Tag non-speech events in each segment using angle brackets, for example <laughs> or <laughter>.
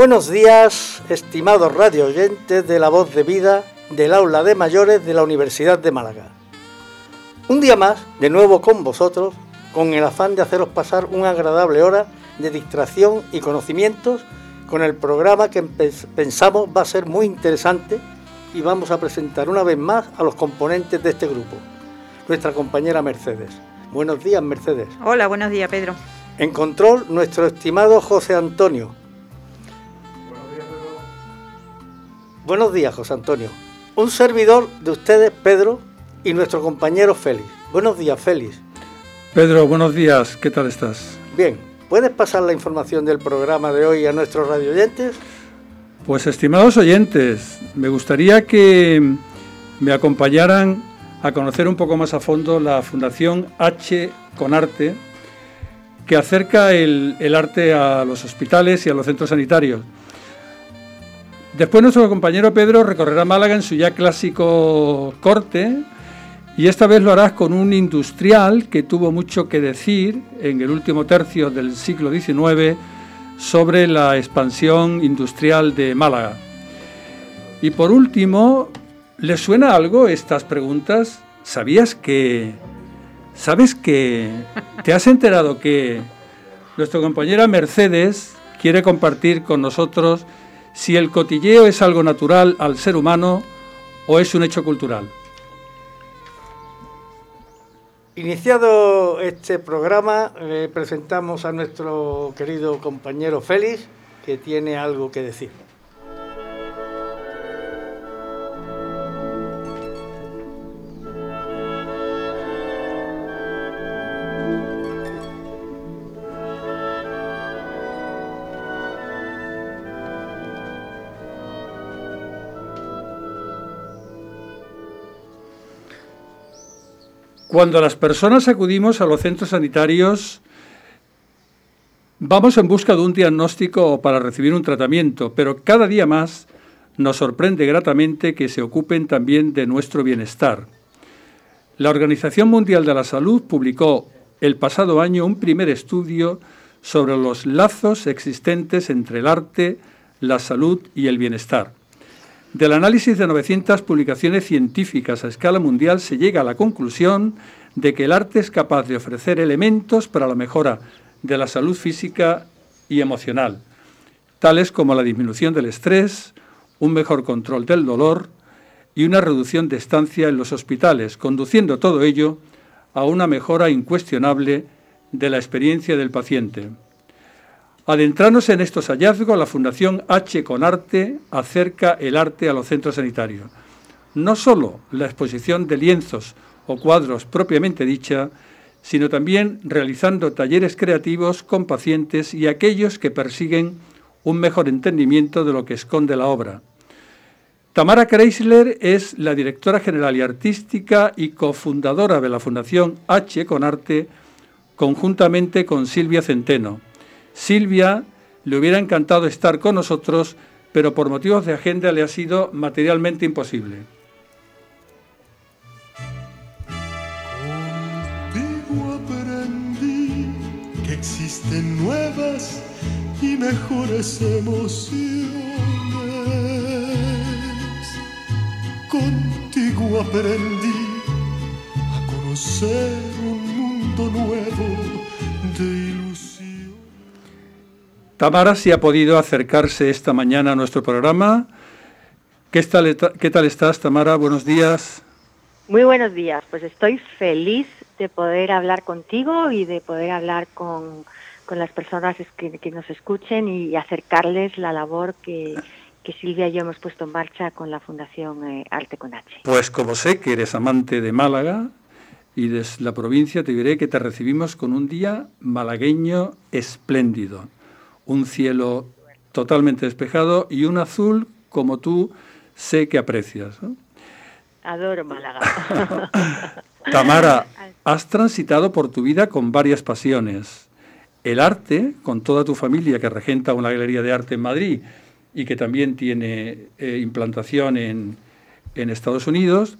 Buenos días, estimados radio oyentes de La Voz de Vida del Aula de Mayores de la Universidad de Málaga. Un día más, de nuevo con vosotros, con el afán de haceros pasar una agradable hora de distracción y conocimientos con el programa que pensamos va a ser muy interesante y vamos a presentar una vez más a los componentes de este grupo. Nuestra compañera Mercedes. Buenos días, Mercedes. Hola, buenos días, Pedro. En control, nuestro estimado José Antonio. Buenos días, José Antonio. Un servidor de ustedes, Pedro, y nuestro compañero Félix. Buenos días, Félix. Pedro, buenos días. ¿Qué tal estás? Bien. ¿Puedes pasar la información del programa de hoy a nuestros radio oyentes? Pues, estimados oyentes, me gustaría que me acompañaran a conocer un poco más a fondo la Fundación H con Arte, que acerca el, el arte a los hospitales y a los centros sanitarios. Después nuestro compañero Pedro recorrerá Málaga en su ya clásico corte y esta vez lo harás con un industrial que tuvo mucho que decir en el último tercio del siglo XIX sobre la expansión industrial de Málaga. Y por último, ¿le suena algo estas preguntas? ¿Sabías que... ¿Sabes que... ¿Te has enterado que nuestra compañera Mercedes quiere compartir con nosotros si el cotilleo es algo natural al ser humano o es un hecho cultural. Iniciado este programa, le presentamos a nuestro querido compañero Félix, que tiene algo que decir. Cuando las personas acudimos a los centros sanitarios, vamos en busca de un diagnóstico o para recibir un tratamiento, pero cada día más nos sorprende gratamente que se ocupen también de nuestro bienestar. La Organización Mundial de la Salud publicó el pasado año un primer estudio sobre los lazos existentes entre el arte, la salud y el bienestar. Del análisis de 900 publicaciones científicas a escala mundial se llega a la conclusión de que el arte es capaz de ofrecer elementos para la mejora de la salud física y emocional, tales como la disminución del estrés, un mejor control del dolor y una reducción de estancia en los hospitales, conduciendo todo ello a una mejora incuestionable de la experiencia del paciente. Adentrarnos en estos hallazgos, la Fundación H con Arte acerca el arte a los centros sanitarios. No solo la exposición de lienzos o cuadros propiamente dicha, sino también realizando talleres creativos con pacientes y aquellos que persiguen un mejor entendimiento de lo que esconde la obra. Tamara Kreisler es la directora general y artística y cofundadora de la Fundación H con Arte, conjuntamente con Silvia Centeno. Silvia le hubiera encantado estar con nosotros, pero por motivos de agenda le ha sido materialmente imposible. Contigo aprendí que existen nuevas y mejores emociones. Contigo aprendí a conocer un mundo nuevo de Tamara si ha podido acercarse esta mañana a nuestro programa. ¿Qué tal, ¿Qué tal estás, Tamara? Buenos días. Muy buenos días. Pues estoy feliz de poder hablar contigo y de poder hablar con, las personas que, nos escuchen y acercarles la labor que, Silvia y yo hemos puesto en marcha con la Fundación eh, Arte con H. Pues como sé que eres amante de Málaga y de la provincia, te diré que te recibimos con un día malagueño espléndido un cielo totalmente despejado y un azul como tú sé que aprecias. Adoro Málaga. <laughs> Tamara, has transitado por tu vida con varias pasiones. El arte, con toda tu familia que regenta una galería de arte en Madrid y que también tiene eh, implantación en, en Estados Unidos,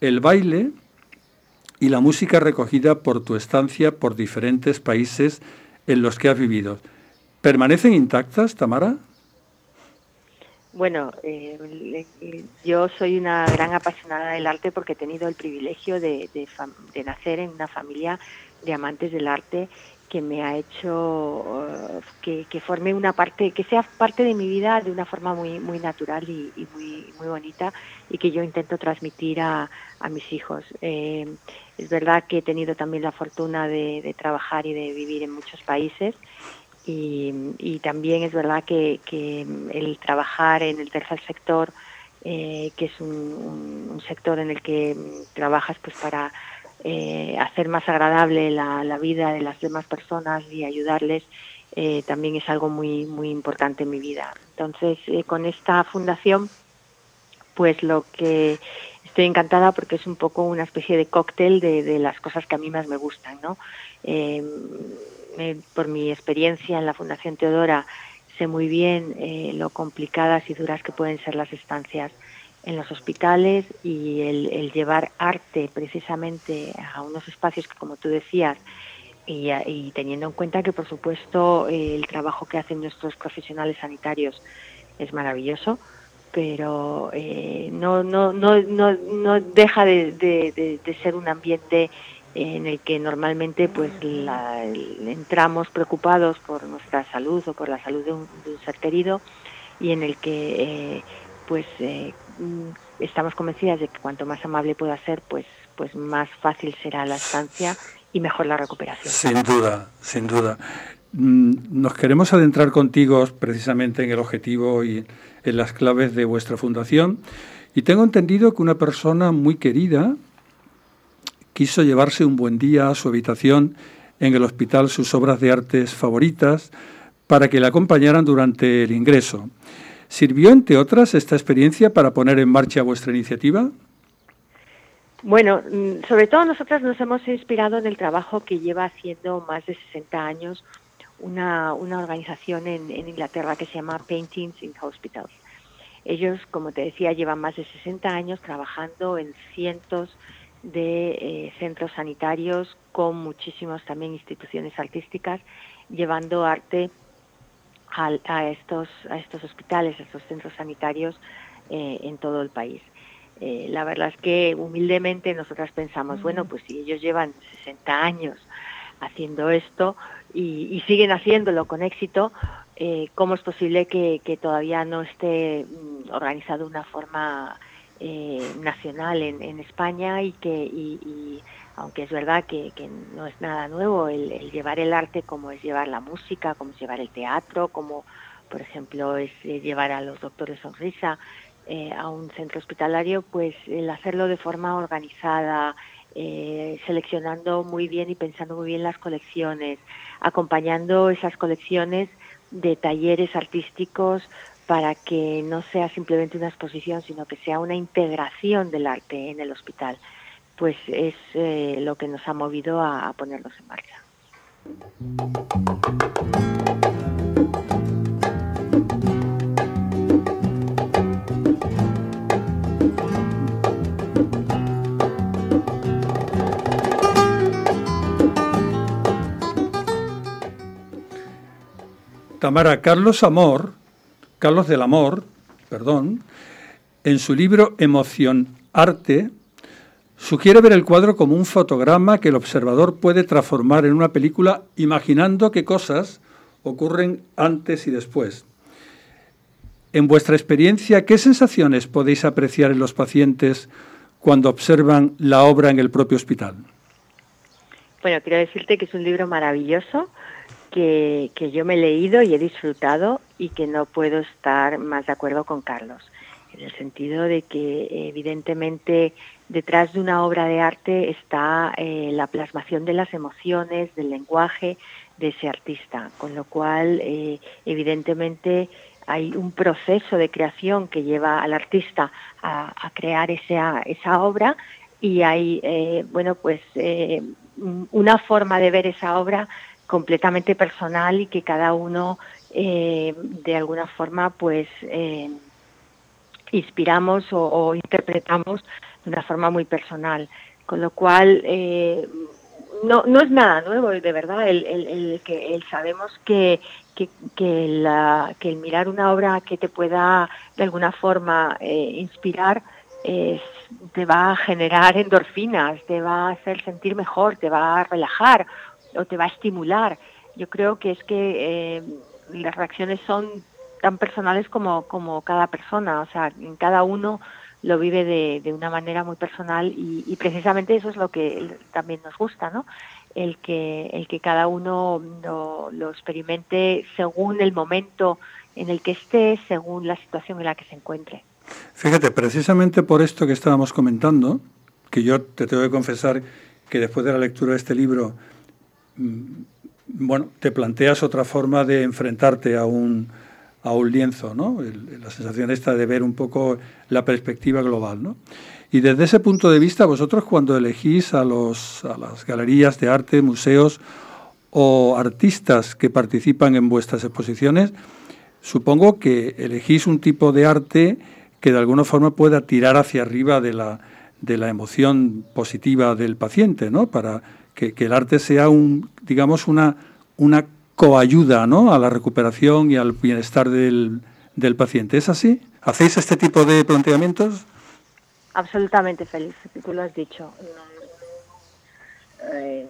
el baile y la música recogida por tu estancia por diferentes países en los que has vivido. ¿Permanecen intactas, Tamara? Bueno, eh, yo soy una gran apasionada del arte porque he tenido el privilegio de, nacer en una familia de amantes del arte que me ha hecho que, que, forme una parte, que sea parte de mi vida de una forma muy muy natural y, muy muy bonita y que yo intento transmitir a, a mis hijos. Eh, es verdad que he tenido también la fortuna de, trabajar y de vivir en muchos países y, también es verdad que, el trabajar en el tercer sector, eh, que es un, sector en el que trabajas pues para eh, hacer más agradable la, vida de las demás personas y ayudarles, eh, también es algo muy muy importante en mi vida. Entonces, con esta fundación, pues lo que estoy encantada porque es un poco una especie de cóctel de, de las cosas que a mí más me gustan, ¿no? Por mi experiencia en la Fundación Teodora, sé muy bien eh, lo complicadas y duras que pueden ser las estancias en los hospitales y el, llevar arte precisamente a unos espacios que, como tú decías, y, teniendo en cuenta que, por supuesto, el trabajo que hacen nuestros profesionales sanitarios es maravilloso, pero eh, no, no, no, no, deja de, de ser un ambiente en el que normalmente pues entramos preocupados por nuestra salud o por la salud de un, ser querido y en el que eh, pues eh, mm, estamos convencidas de que cuanto más amable pueda ser pues pues más fácil será la estancia y mejor la recuperación. Sin duda, sin duda. Mm, nos queremos adentrar contigo precisamente en el objetivo y en las claves de vuestra fundación y tengo entendido que una persona muy querida, quiso llevarse un buen día a su habitación en el hospital sus obras de artes favoritas para que le acompañaran durante el ingreso. ¿Sirvió, entre otras, esta experiencia para poner en marcha vuestra iniciativa? Bueno, mm, sobre todo nosotras nos hemos inspirado en el trabajo que lleva haciendo más de 60 años una, una organización en, Inglaterra que se llama Paintings in Hospitals. Ellos, como te decía, llevan más de 60 años trabajando en cientos eh, centros sanitarios con muchísimas también instituciones artísticas llevando arte a, estos a estos hospitales a estos centros sanitarios eh, en todo el país. Eh, la verdad es que humildemente nosotras pensamos bueno pues si ellos llevan 60 años haciendo esto y, siguen haciéndolo con éxito cómo es posible que, que todavía no esté mm, organizado de una forma eh, nacional en, España y que y, aunque es verdad que, no es nada nuevo el, llevar el arte como es llevar la música, como es llevar el teatro, como por ejemplo es eh, llevar a los doctores sonrisa eh, a un centro hospitalario, pues el hacerlo de forma organizada, seleccionando muy bien y pensando muy bien las colecciones, acompañando esas colecciones de talleres artísticos para que no sea simplemente una exposición, sino que sea una integración del arte en el hospital, pues es eh, lo que nos ha movido a, ponernos en marcha. Tamara, Carlos Amor Carlos del Amor, perdón, en su libro Emoción Arte, sugiere ver el cuadro como un fotograma que el observador puede transformar en una película imaginando qué cosas ocurren antes y después. En vuestra experiencia, ¿qué sensaciones podéis apreciar en los pacientes cuando observan la obra en el propio hospital? Bueno, quiero decirte que es un libro maravilloso que, yo me he leído y he disfrutado y que no puedo estar más de acuerdo con Carlos, en el sentido de que evidentemente detrás de una obra de arte está eh, la plasmación de las emociones, del lenguaje de ese artista, con lo cual eh, evidentemente hay un proceso de creación que lleva al artista a, crear esa, esa obra y hay eh, bueno pues una forma de ver esa obra completamente personal y que cada uno eh, de alguna forma pues eh, inspiramos o, interpretamos de una forma muy personal con lo cual eh, no, no es nada nuevo, de verdad, el, el, que el sabemos que, que, que, la, que el mirar una obra que te pueda de alguna forma eh, inspirar te va a generar endorfinas, te va a hacer sentir mejor, te va a relajar o te va a estimular. Yo creo que es que eh, las reacciones son tan personales como, como cada persona, o sea, cada uno lo vive de, de una manera muy personal y, precisamente eso es lo que también nos gusta, ¿no? El que, el que cada uno lo, lo experimente según el momento en el que esté, según la situación en la que se encuentre. Fíjate, precisamente por esto que estábamos comentando, que yo te tengo que confesar que después de la lectura de este libro, mm, bueno, te planteas otra forma de enfrentarte a un, a un lienzo, ¿no? la sensación esta de ver un poco la perspectiva global, ¿no? Y desde ese punto de vista, vosotros cuando elegís a, los, a las galerías de arte, museos o artistas que participan en vuestras exposiciones, supongo que elegís un tipo de arte que de alguna forma pueda tirar hacia arriba de la, de la emoción positiva del paciente, ¿no? Para que, el arte sea un, digamos, una, una coayuda ¿no? a la recuperación y al bienestar del, del paciente. ¿Es así? ¿Hacéis este tipo de planteamientos? Absolutamente, Félix, tú lo has dicho. No, eh,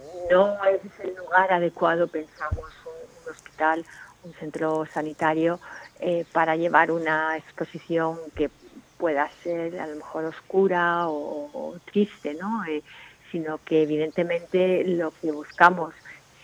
es el lugar adecuado, pensamos, un, hospital, un centro sanitario, eh, para llevar una exposición que pueda ser a lo mejor oscura o, triste, ¿no? Eh, sino que evidentemente lo que buscamos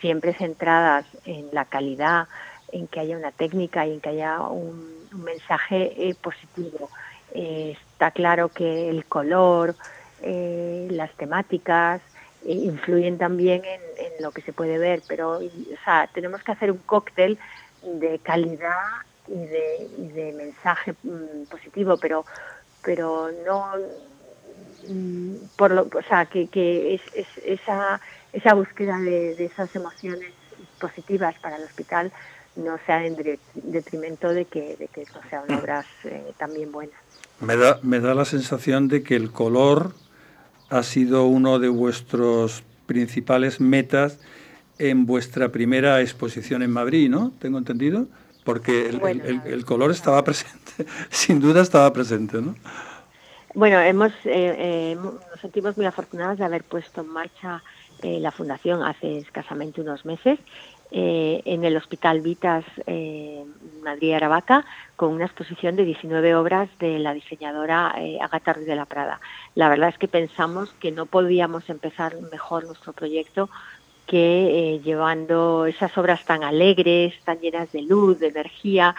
siempre centradas en la calidad, en que haya una técnica y en que haya un, mensaje eh, positivo. Eh, está claro que el color, las temáticas influyen también en, lo que se puede ver, pero o sea, tenemos que hacer un cóctel de calidad y de, mensaje mm, positivo, pero pero no por lo, o sea, que, que es, esa, esa búsqueda de, esas emociones positivas para el hospital no sea en detrimento de que, de que sean obras eh, también buenas. Me da, me da la sensación de que el color ha sido uno de vuestros principales metas en vuestra primera exposición en Madrid, ¿no? ¿Tengo entendido? Porque el, color estaba presente, <laughs> sin duda estaba presente, ¿no? Bueno, hemos, eh, eh, nos sentimos muy afortunados de haber puesto en marcha eh, la fundación hace escasamente unos meses en el Hospital Vitas Madrid Aravaca con una exposición de 19 obras de la diseñadora Agatha Ruiz de la Prada. La verdad es que pensamos que no podíamos empezar mejor nuestro proyecto que llevando esas obras tan alegres, tan llenas de luz, de energía,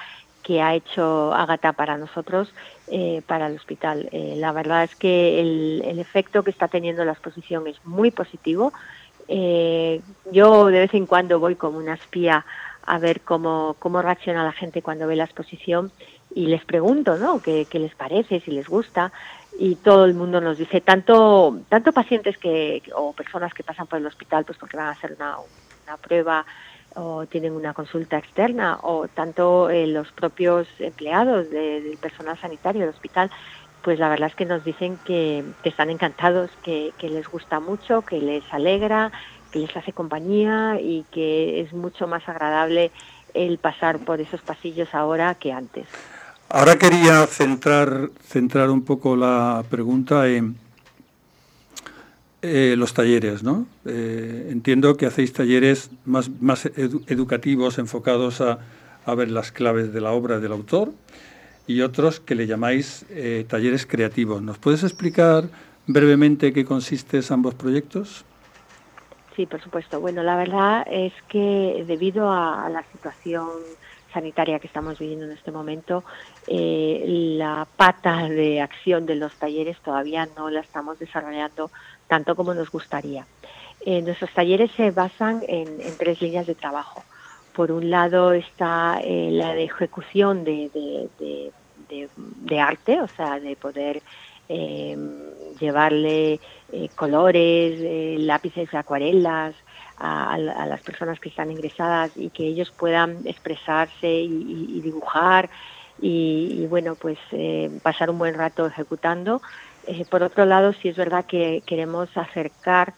que ha hecho Agata para nosotros, eh, para el hospital. Eh, la verdad es que el, efecto que está teniendo la exposición es muy positivo. Eh, yo de vez en cuando voy como una espía a ver cómo, cómo reacciona la gente cuando ve la exposición y les pregunto, ¿no? ¿Qué, qué les parece, si les gusta? Y todo el mundo nos dice, tanto, tanto pacientes que, o personas que pasan por el hospital, pues porque van a hacer una, una prueba o tienen una consulta externa o tanto eh, los propios empleados del personal sanitario del hospital, pues la verdad es que nos dicen que, están encantados, que, les gusta mucho, que les alegra, que les hace compañía y que es mucho más agradable el pasar por esos pasillos ahora que antes. Ahora quería centrar, centrar un poco la pregunta en eh, los talleres, ¿no? Eh, entiendo que hacéis talleres más, más educativos enfocados a, ver las claves de la obra del autor y otros que le llamáis eh, talleres creativos. ¿Nos puedes explicar brevemente qué consisten ambos proyectos? Sí, por supuesto. Bueno, la verdad es que debido a, la situación sanitaria que estamos viviendo en este momento, la pata de acción de los talleres todavía no la estamos desarrollando tanto como nos gustaría. Eh, nuestros talleres se basan en, tres líneas de trabajo. Por un lado está eh, la de ejecución de, arte, o sea, de poder eh, llevarle colores, lápices, acuarelas a, las personas que están ingresadas y que ellos puedan expresarse y, dibujar y, y, bueno, pues pasar un buen rato ejecutando. Eh, por otro lado, sí es verdad que queremos acercar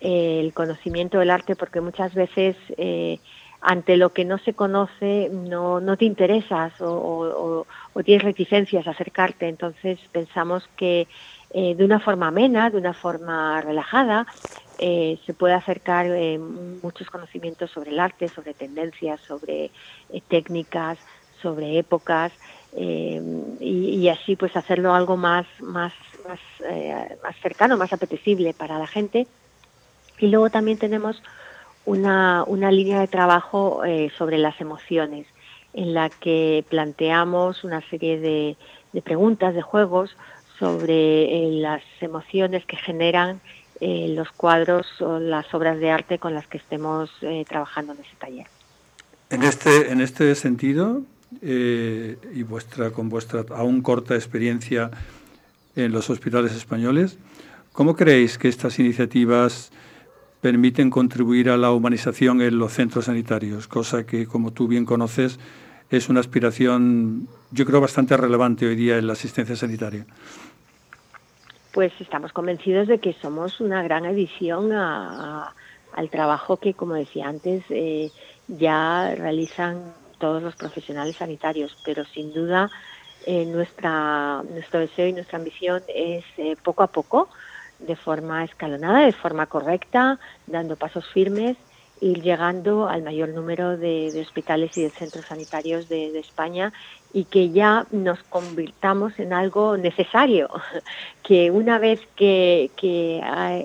eh, el conocimiento del arte, porque muchas veces eh, ante lo que no se conoce no, no te interesas o, tienes reticencias a acercarte. Entonces pensamos que de una forma amena, de una forma relajada, se puede acercar muchos conocimientos sobre el arte, sobre tendencias, sobre técnicas, sobre épocas. y, así pues hacerlo algo más más más, más cercano más apetecible para la gente y luego también tenemos una, una línea de trabajo eh, sobre las emociones, en la que planteamos una serie de, preguntas, de juegos sobre eh, las emociones que generan eh, los cuadros o las obras de arte con las que estemos trabajando en ese taller. En este, en este sentido, y vuestra, con vuestra aún corta experiencia en los hospitales españoles, ¿cómo creéis que estas iniciativas permiten contribuir a la humanización en los centros sanitarios, cosa que, como tú bien conoces, es una aspiración, yo creo, bastante relevante hoy día en la asistencia sanitaria. Pues estamos convencidos de que somos una gran adición al trabajo que, como decía antes, eh, ya realizan todos los profesionales sanitarios, pero sin duda eh, nuestra, nuestro deseo y nuestra ambición es eh, poco a poco de forma escalonada, de forma correcta, dando pasos firmes, ir llegando al mayor número de, hospitales y de centros sanitarios de, España y que ya nos convirtamos en algo necesario, <laughs> que una vez que,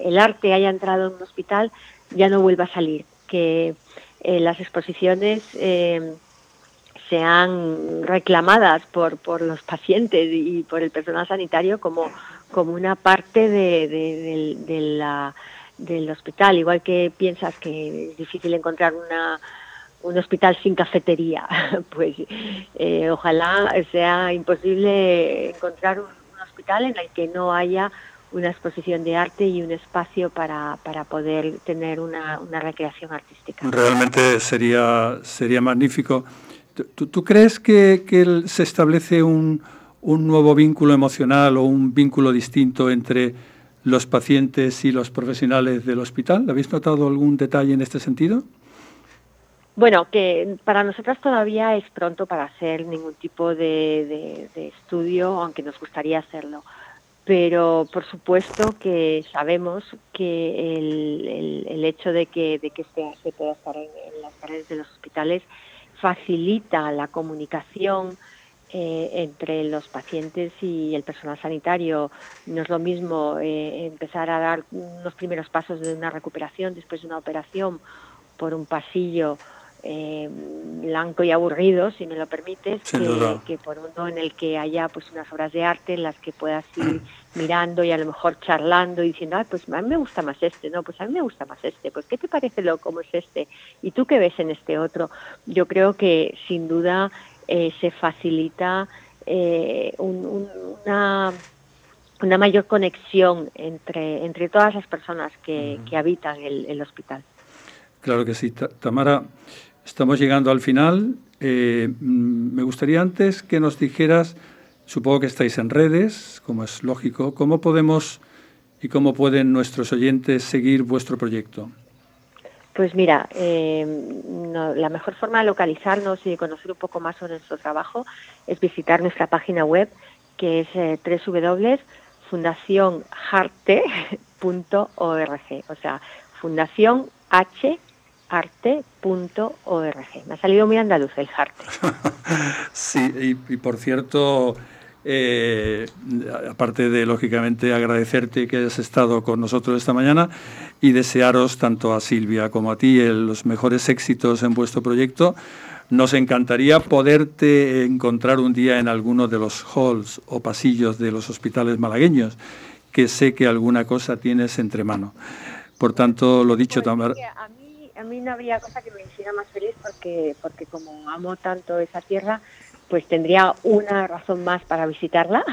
el arte haya entrado en un hospital ya no vuelva a salir, que eh, las exposiciones eh, sean reclamadas por, por los pacientes y por el personal sanitario como como una parte de, del hospital, igual que piensas que es difícil encontrar una, un hospital sin cafetería, <laughs> pues eh, ojalá sea imposible encontrar un, hospital en el que no haya una exposición de arte y un espacio para, para poder tener una, una, recreación artística. Realmente sería, sería magnífico. ¿Tú, crees que, se establece un, un nuevo vínculo emocional o un vínculo distinto entre los pacientes y los profesionales del hospital? ¿Habéis notado algún detalle en este sentido? Bueno, que para nosotras todavía es pronto para hacer ningún tipo de, estudio, aunque nos gustaría hacerlo. Pero por supuesto que sabemos que el, hecho de que, este se pueda estar en las paredes de los hospitales facilita la comunicación, eh, entre los pacientes y el personal sanitario. No es lo mismo eh, empezar a dar unos primeros pasos de una recuperación después de una operación por un pasillo eh, blanco y aburrido, si me lo permites, que, por uno en el que haya pues unas obras de arte en las que puedas ir <clears throat> mirando y a lo mejor charlando y diciendo, ah, pues a mí me gusta más este, no, pues a mí me gusta más este, pues ¿qué te parece lo como es este? ¿Y tú qué ves en este otro? Yo creo que sin duda eh, se facilita eh, una, una mayor conexión entre, entre todas las personas que, habitan el, hospital. Claro que sí. Tamara, estamos llegando al final. Eh, mm, me gustaría antes que nos dijeras, supongo que estáis en redes, como es lógico, ¿cómo podemos y cómo pueden nuestros oyentes seguir vuestro proyecto? Pues mira, eh, la mejor forma de localizarnos y conocer un poco más sobre nuestro trabajo es visitar nuestra página web que es eh, www.fundacionharte.org, o sea, fundación Me ha salido muy andaluz el Harte. <laughs> sí, y por cierto, eh, aparte de, lógicamente, agradecerte que hayas estado con nosotros esta mañana y desearos tanto a Silvia como a ti los mejores éxitos en vuestro proyecto. Nos encantaría poderte encontrar un día en alguno de los halls o pasillos de los hospitales malagueños, que sé que alguna cosa tienes entre mano. Por tanto, lo dicho, pues Tamara. A mí, no habría cosa que me hiciera más feliz porque, porque como amo tanto esa tierra, pues tendría una razón más para visitarla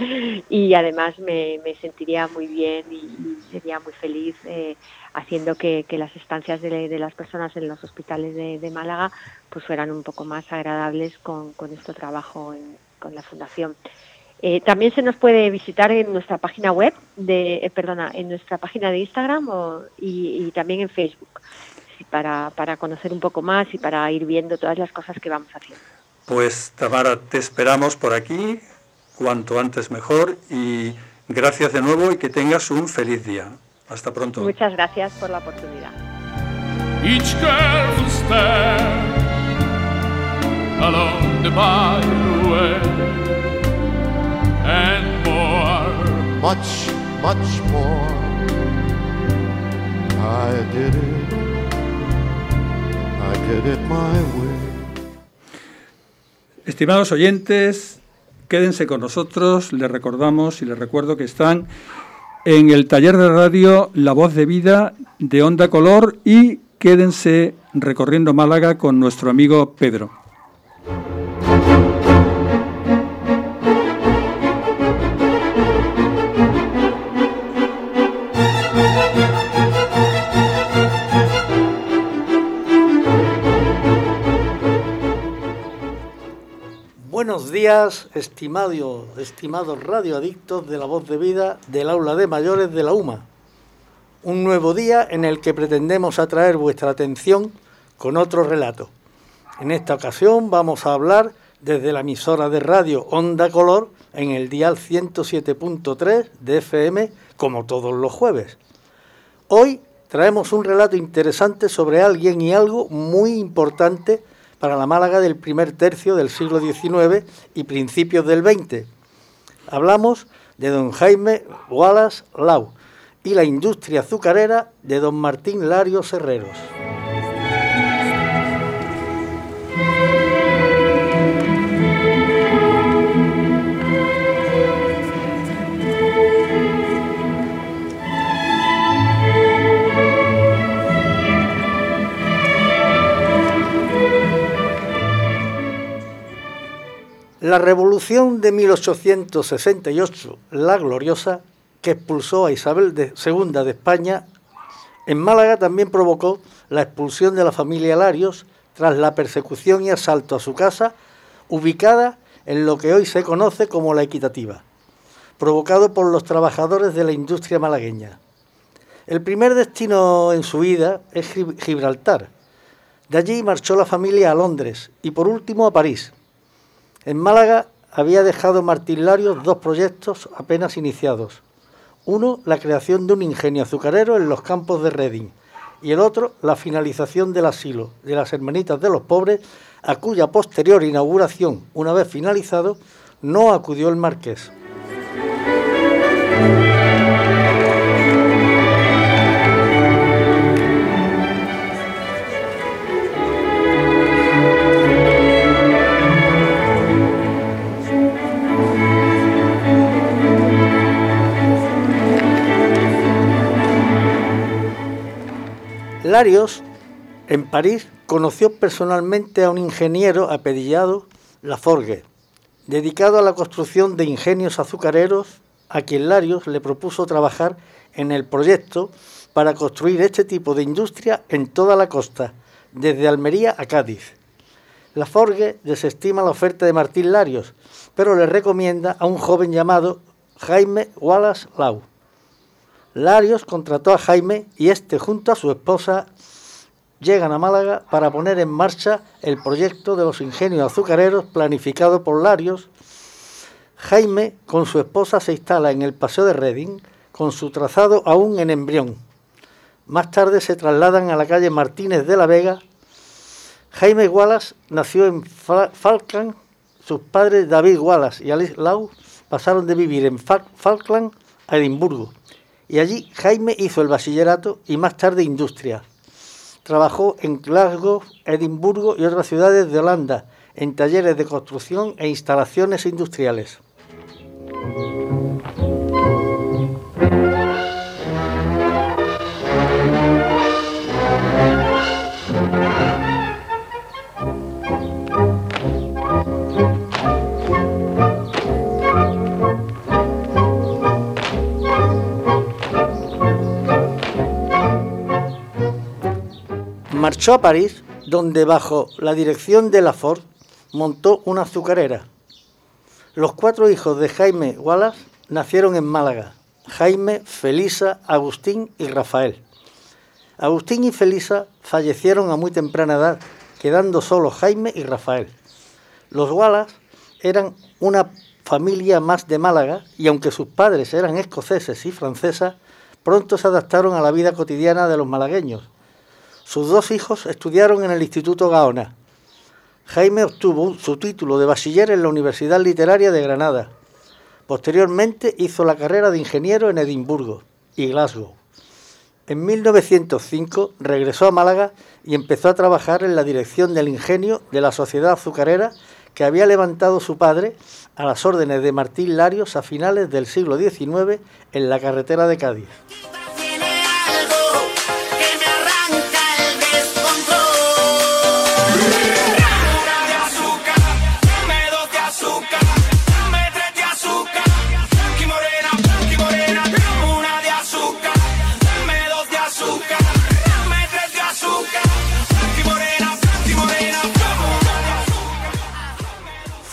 <laughs> y además me, sentiría muy bien y, sería muy feliz eh, haciendo que, las estancias de, las personas en los hospitales de, Málaga pues fueran un poco más agradables con, con este trabajo con la fundación. Eh, también se nos puede visitar en nuestra página web, de, eh, perdona, en nuestra página de Instagram y, también en Facebook, para, para conocer un poco más y para ir viendo todas las cosas que vamos haciendo. Pues Tamara, te esperamos por aquí, cuanto antes mejor, y gracias de nuevo y que tengas un feliz día. Hasta pronto. Muchas gracias por la oportunidad. and more, much, much more. I did it, Estimados oyentes, quédense con nosotros, les recordamos y les recuerdo que están en el taller de radio La Voz de Vida de Onda Color y quédense recorriendo Málaga con nuestro amigo Pedro. Buenos días, estimado, estimados radioadictos de la voz de vida del aula de mayores de la UMA. Un nuevo día en el que pretendemos atraer vuestra atención con otro relato. En esta ocasión vamos a hablar desde la emisora de radio Onda Color en el dial 107.3 de FM como todos los jueves. Hoy traemos un relato interesante sobre alguien y algo muy importante para la Málaga del primer tercio del siglo XIX y principios del XX. Hablamos de don Jaime Wallace Lau y la industria azucarera de don Martín Larios Herreros. La revolución de 1868, la gloriosa, que expulsó a Isabel II de España, en Málaga también provocó la expulsión de la familia Larios tras la persecución y asalto a su casa, ubicada en lo que hoy se conoce como la Equitativa, provocado por los trabajadores de la industria malagueña. El primer destino en su vida es Gibraltar. De allí marchó la familia a Londres y por último a París en Málaga había dejado Martín Larios dos proyectos apenas iniciados. Uno, la creación de un ingenio azucarero en los campos de Reading y el otro, la finalización del asilo de las Hermanitas de los Pobres, a cuya posterior inauguración, una vez finalizado, no acudió el marqués. Larios, en París, conoció personalmente a un ingeniero apellidado Laforgue, dedicado a la construcción de ingenios azucareros, a quien Larios le propuso trabajar en el proyecto para construir este tipo de industria en toda la costa, desde Almería a Cádiz. Laforgue desestima la oferta de Martín Larios, pero le recomienda a un joven llamado Jaime Wallace Lau. Larios contrató a Jaime y este junto a su esposa llegan a Málaga para poner en marcha el proyecto de los ingenios azucareros planificado por Larios. Jaime con su esposa se instala en el Paseo de Reding con su trazado aún en embrión. Más tarde se trasladan a la calle Martínez de la Vega. Jaime Wallace nació en Falkland. Sus padres David Wallace y Alice Lau pasaron de vivir en Falkland a Edimburgo y allí Jaime hizo el bachillerato y más tarde industria. Trabajó en Glasgow, Edimburgo y otras ciudades de Holanda en talleres de construcción e instalaciones industriales. Marchó a París, donde bajo la dirección de Lafort montó una azucarera. Los cuatro hijos de Jaime Wallace nacieron en Málaga, Jaime, Felisa, Agustín y Rafael. Agustín y Felisa fallecieron a muy temprana edad, quedando solo Jaime y Rafael. Los Wallace eran una familia más de Málaga y aunque sus padres eran escoceses y francesas, pronto se adaptaron a la vida cotidiana de los malagueños. Sus dos hijos estudiaron en el Instituto Gaona. Jaime obtuvo su título de bachiller en la Universidad Literaria de Granada. Posteriormente hizo la carrera de ingeniero en Edimburgo y Glasgow. En 1905 regresó a Málaga y empezó a trabajar en la dirección del ingenio de la sociedad azucarera que había levantado su padre a las órdenes de Martín Larios a finales del siglo XIX en la carretera de Cádiz.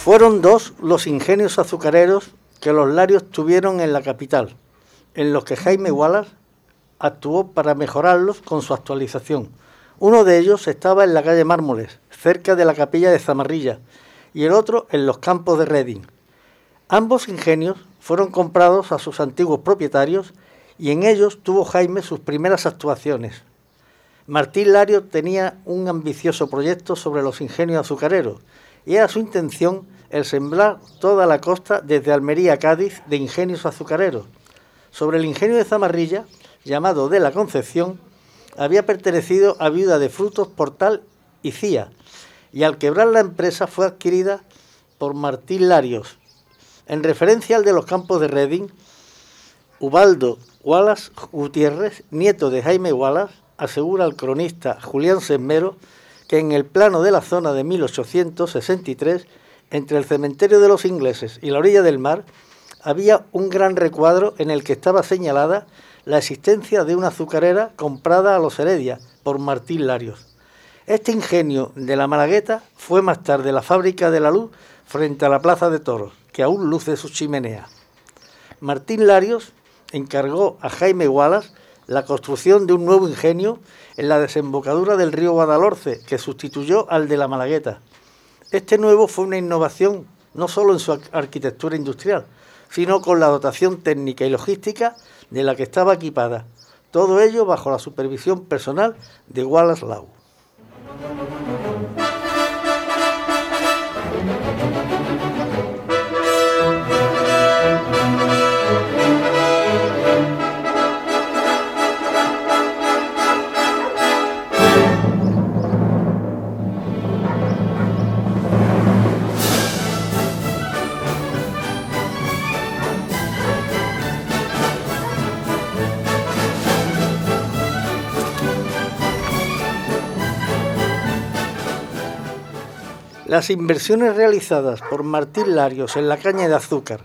Fueron dos los ingenios azucareros que los Larios tuvieron en la capital, en los que Jaime Wallace actuó para mejorarlos con su actualización. Uno de ellos estaba en la calle Mármoles, cerca de la capilla de Zamarrilla, y el otro en los campos de Reading. Ambos ingenios fueron comprados a sus antiguos propietarios y en ellos tuvo Jaime sus primeras actuaciones. Martín Lario tenía un ambicioso proyecto sobre los ingenios azucareros y era su intención el sembrar toda la costa desde Almería a Cádiz de ingenios azucareros. Sobre el ingenio de Zamarrilla, llamado de la Concepción, había pertenecido a Viuda de Frutos, Portal y Cía, y al quebrar la empresa fue adquirida por Martín Larios. En referencia al de los campos de Reading, Ubaldo Wallace Gutiérrez, nieto de Jaime Wallace, asegura al cronista Julián Sesmero que en el plano de la zona de 1863 entre el cementerio de los ingleses y la orilla del mar había un gran recuadro en el que estaba señalada la existencia de una azucarera comprada a los Heredia por Martín Larios. Este ingenio de la Malagueta fue más tarde la fábrica de la luz frente a la Plaza de Toros, que aún luce su chimenea. Martín Larios encargó a Jaime Wallace la construcción de un nuevo ingenio en la desembocadura del río Guadalhorce, que sustituyó al de la Malagueta. Este nuevo fue una innovación no solo en su arquitectura industrial, sino con la dotación técnica y logística de la que estaba equipada. Todo ello bajo la supervisión personal de Wallace Lau. Las inversiones realizadas por Martín Larios en la caña de azúcar,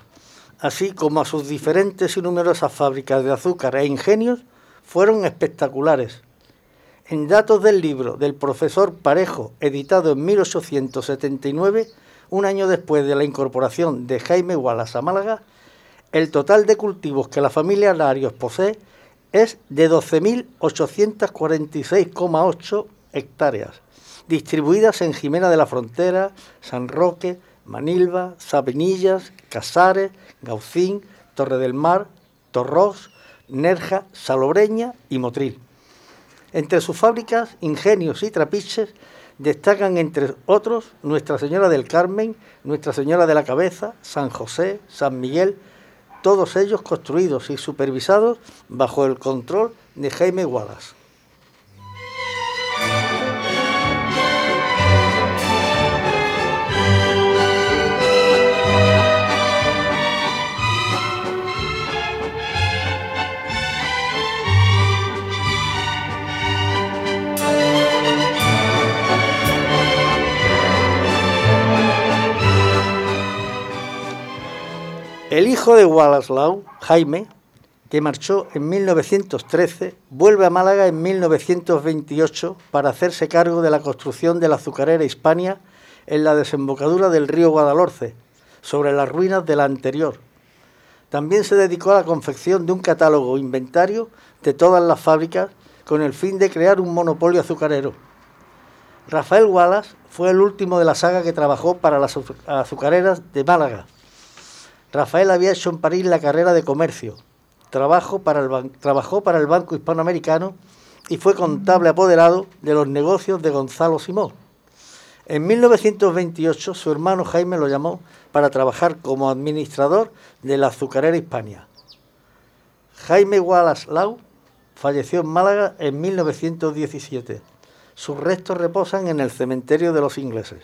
así como a sus diferentes y numerosas fábricas de azúcar e ingenios, fueron espectaculares. En datos del libro del profesor Parejo, editado en 1879, un año después de la incorporación de Jaime Wallace a Málaga, el total de cultivos que la familia Larios posee es de 12.846,8 hectáreas distribuidas en Jimena de la Frontera, San Roque, Manilva, Sabinillas, Casares, Gaucín, Torre del Mar, Torros, Nerja, Salobreña y Motril. Entre sus fábricas, ingenios y trapiches destacan entre otros Nuestra Señora del Carmen, Nuestra Señora de la Cabeza, San José, San Miguel, todos ellos construidos y supervisados bajo el control de Jaime Wallace. El hijo de Wallace Jaime, que marchó en 1913, vuelve a Málaga en 1928 para hacerse cargo de la construcción de la azucarera Hispania en la desembocadura del río Guadalhorce, sobre las ruinas de la anterior. También se dedicó a la confección de un catálogo inventario de todas las fábricas con el fin de crear un monopolio azucarero. Rafael Wallace fue el último de la saga que trabajó para las azucareras de Málaga. Rafael había hecho en París la carrera de comercio, trabajó para el, Banco Hispanoamericano y fue contable apoderado de los negocios de Gonzalo Simón. En 1928 su hermano Jaime lo llamó para trabajar como administrador de la azucarera Hispania. Jaime Wallace Lau falleció en Málaga en 1917. Sus restos reposan en el cementerio de los ingleses.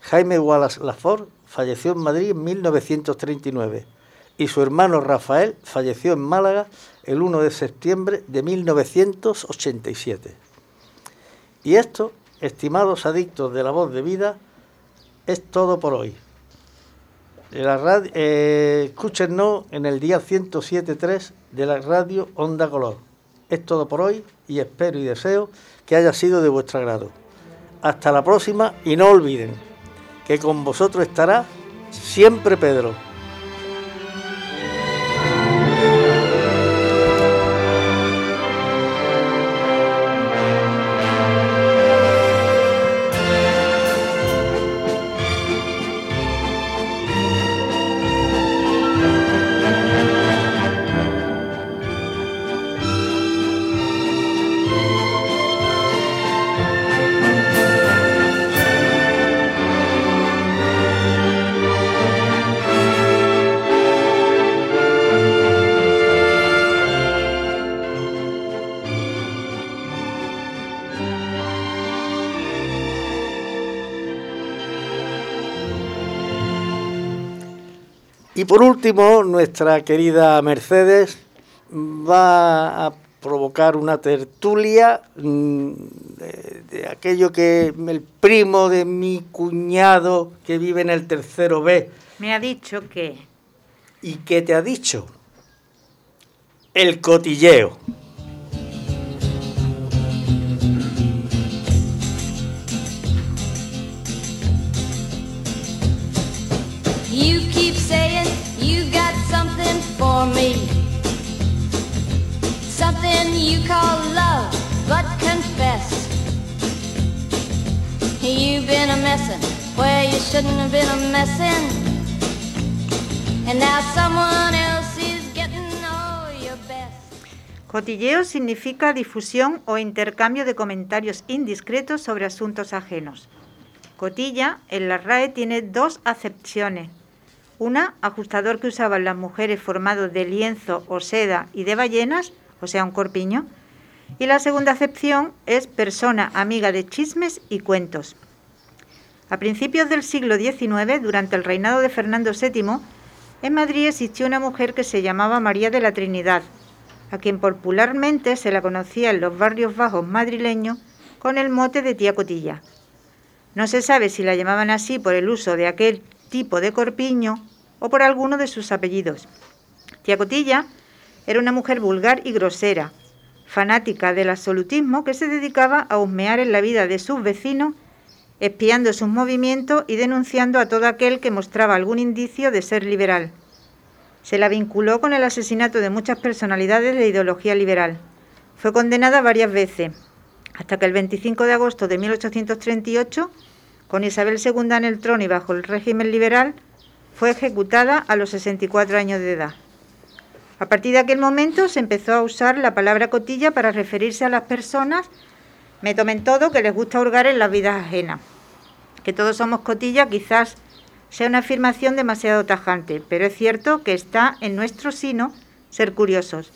Jaime Wallace Lafort falleció en Madrid en 1939 y su hermano Rafael falleció en Málaga el 1 de septiembre de 1987. Y esto, estimados adictos de la voz de vida, es todo por hoy. La radio, eh, escúchenos en el día 107.3 de la radio Onda Color. Es todo por hoy y espero y deseo que haya sido de vuestro agrado. Hasta la próxima y no olviden que con vosotros estará siempre Pedro. Último, nuestra querida Mercedes va a provocar una tertulia mm, de, aquello que el primo de mi cuñado que vive en el tercero B. Me ha dicho que... ¿Y qué te ha dicho? El cotilleo. But confess. Been a messin' you shouldn't have been a messin'. And now someone else is getting your best. Cotilleo significa difusión o intercambio de comentarios indiscretos sobre asuntos ajenos. Cotilla en la RAE tiene dos acepciones una, ajustador que usaban las mujeres formado de lienzo o seda y de ballenas, o sea, un corpiño. Y la segunda acepción es persona amiga de chismes y cuentos. A principios del siglo XIX, durante el reinado de Fernando VII, en Madrid existió una mujer que se llamaba María de la Trinidad, a quien popularmente se la conocía en los barrios bajos madrileños con el mote de tía Cotilla. No se sabe si la llamaban así por el uso de aquel tipo de corpiño o por alguno de sus apellidos. Tía Cotilla era una mujer vulgar y grosera, fanática del absolutismo que se dedicaba a husmear en la vida de sus vecinos, espiando sus movimientos y denunciando a todo aquel que mostraba algún indicio de ser liberal. Se la vinculó con el asesinato de muchas personalidades de ideología liberal. Fue condenada varias veces, hasta que el 25 de agosto de 1838, con Isabel II en el trono y bajo el régimen liberal, fue ejecutada a los 64 años de edad. A partir de aquel momento se empezó a usar la palabra cotilla para referirse a las personas, me tomen todo, que les gusta hurgar en las vidas ajenas. Que todos somos cotilla quizás sea una afirmación demasiado tajante, pero es cierto que está en nuestro sino ser curiosos,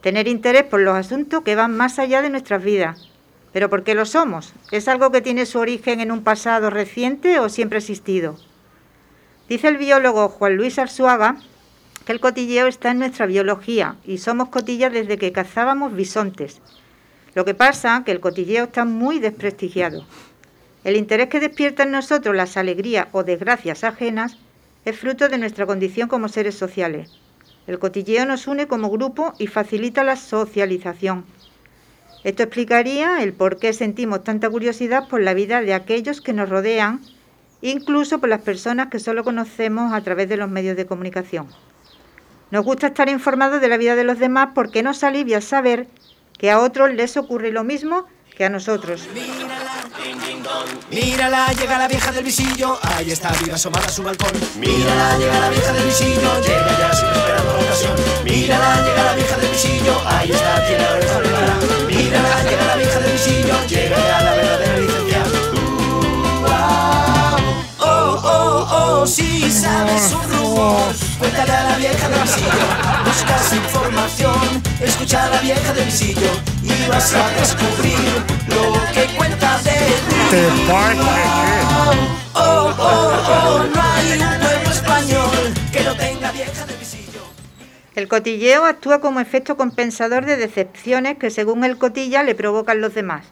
tener interés por los asuntos que van más allá de nuestras vidas. ¿Pero por qué lo somos? ¿Es algo que tiene su origen en un pasado reciente o siempre existido? Dice el biólogo Juan Luis Arzuaga que el cotilleo está en nuestra biología y somos cotillas desde que cazábamos bisontes. Lo que pasa es que el cotilleo está muy desprestigiado. El interés que despierta en nosotros las alegrías o desgracias ajenas es fruto de nuestra condición como seres sociales. El cotilleo nos une como grupo y facilita la socialización. Esto explicaría el por qué sentimos tanta curiosidad por la vida de aquellos que nos rodean incluso por las personas que solo conocemos a través de los medios de comunicación. Nos gusta estar informados de la vida de los demás porque nos alivia saber que a otros les ocurre lo mismo que a nosotros. Mírala, llega la vieja del visillo, ahí está viva asomada a su balcón. Mírala, llega la vieja del visillo, llega ya sin esperar la ocasión. Mírala, llega la vieja del visillo, ahí está, tiene la oreja. Mírala, llega la vieja del visillo, llega ya la verdadera si sabes un rumor, cuéntale a la vieja del visillo. Buscas información, escucha a la vieja del visillo y vas a descubrir lo que cuenta de ti. Oh, oh, oh, no hay un pueblo español que no tenga vieja del visillo. El cotilleo actúa como efecto compensador de decepciones que según el cotilla le provocan los demás.